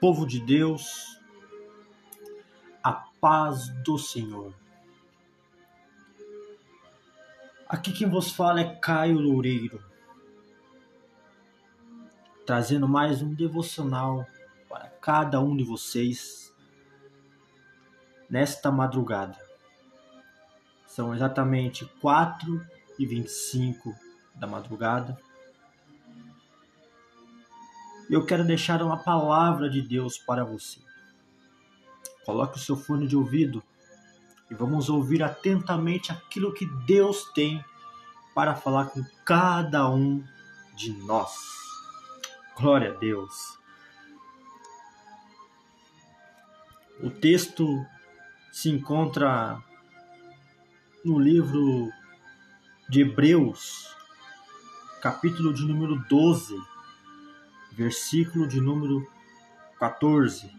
Povo de Deus, a paz do Senhor. Aqui quem vos fala é Caio Loureiro, trazendo mais um devocional para cada um de vocês nesta madrugada. São exatamente 4 e 25 da madrugada eu quero deixar uma palavra de Deus para você. Coloque o seu fone de ouvido e vamos ouvir atentamente aquilo que Deus tem para falar com cada um de nós. Glória a Deus. O texto se encontra no livro de Hebreus, capítulo de número 12 versículo de número 14.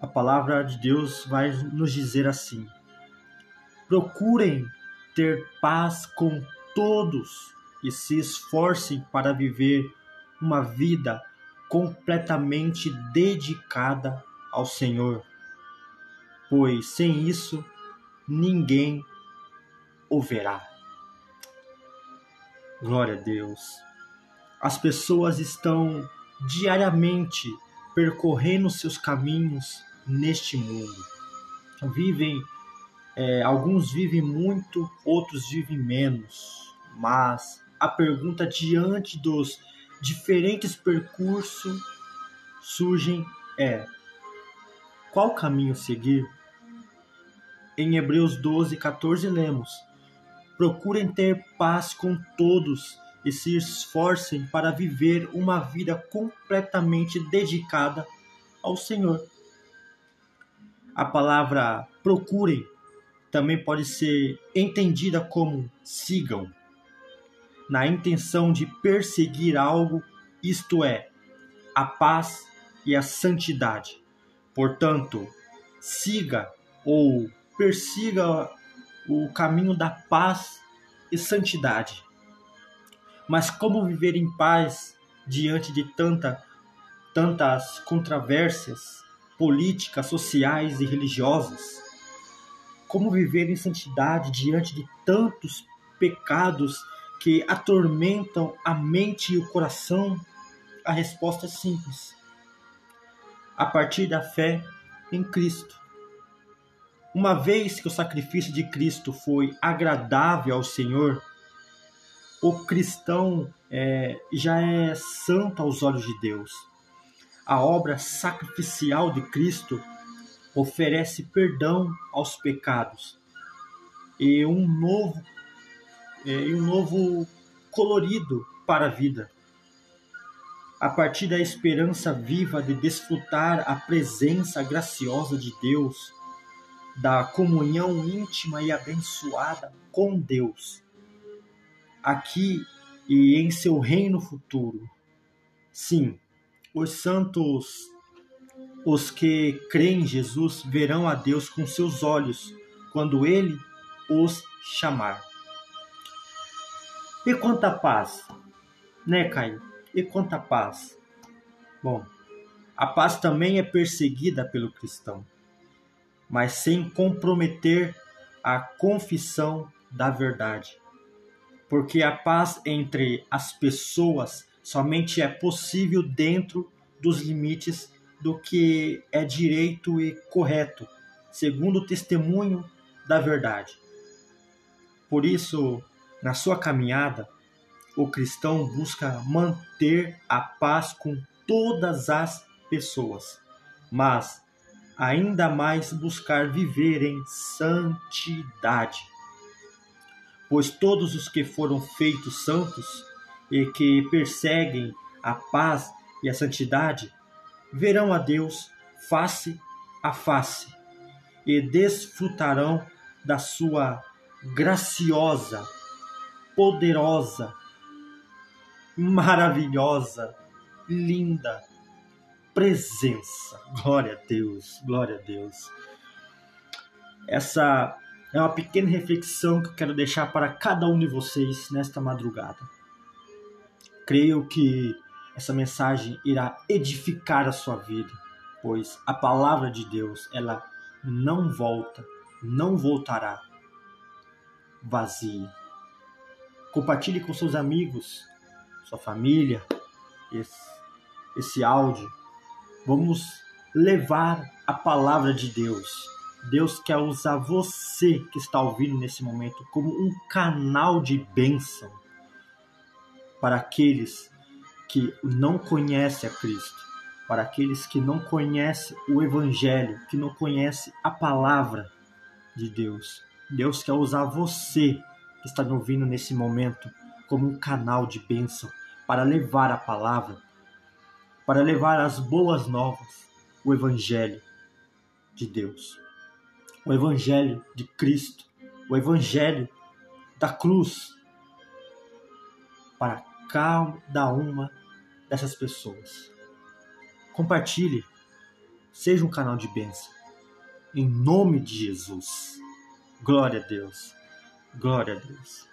A palavra de Deus vai nos dizer assim: Procurem ter paz com todos e se esforcem para viver uma vida completamente dedicada ao Senhor, pois sem isso ninguém o verá. Glória a Deus. As pessoas estão diariamente percorrendo seus caminhos neste mundo. Vivem, é, alguns vivem muito, outros vivem menos. Mas a pergunta diante dos diferentes percursos surgem é: qual caminho seguir? Em Hebreus 12, 14 lemos: Procurem ter paz com todos e se esforcem para viver uma vida completamente dedicada ao Senhor. A palavra procurem também pode ser entendida como sigam, na intenção de perseguir algo, isto é, a paz e a santidade. Portanto, siga ou persiga o caminho da paz e santidade. Mas como viver em paz diante de tanta, tantas controvérsias políticas, sociais e religiosas? Como viver em santidade diante de tantos pecados que atormentam a mente e o coração? A resposta é simples. A partir da fé em Cristo. Uma vez que o sacrifício de Cristo foi agradável ao Senhor, o cristão é, já é santo aos olhos de Deus. A obra sacrificial de Cristo oferece perdão aos pecados e um novo, é, um novo colorido para a vida. A partir da esperança viva de desfrutar a presença graciosa de Deus, da comunhão íntima e abençoada com Deus, aqui e em seu reino futuro. Sim, os santos, os que creem em Jesus, verão a Deus com seus olhos quando ele os chamar. E quanta paz, né, Caio? E quanta paz? Bom, a paz também é perseguida pelo cristão mas sem comprometer a confissão da verdade. Porque a paz entre as pessoas somente é possível dentro dos limites do que é direito e correto, segundo o testemunho da verdade. Por isso, na sua caminhada, o cristão busca manter a paz com todas as pessoas, mas ainda mais buscar viver em santidade. Pois todos os que foram feitos santos e que perseguem a paz e a santidade verão a Deus face a face e desfrutarão da sua graciosa, poderosa, maravilhosa, linda presença. Glória a Deus, glória a Deus. Essa é uma pequena reflexão que eu quero deixar para cada um de vocês nesta madrugada. Creio que essa mensagem irá edificar a sua vida, pois a palavra de Deus, ela não volta, não voltará vazia. Compartilhe com seus amigos, sua família, esse, esse áudio. Vamos levar a palavra de Deus. Deus quer usar você que está ouvindo nesse momento como um canal de bênção para aqueles que não conhecem a Cristo, para aqueles que não conhecem o Evangelho, que não conhecem a palavra de Deus. Deus quer usar você que está me ouvindo nesse momento como um canal de bênção para levar a palavra, para levar as boas novas, o Evangelho de Deus, o Evangelho de Cristo, o Evangelho da cruz para cada uma dessas pessoas. Compartilhe, seja um canal de bênção. Em nome de Jesus. Glória a Deus. Glória a Deus.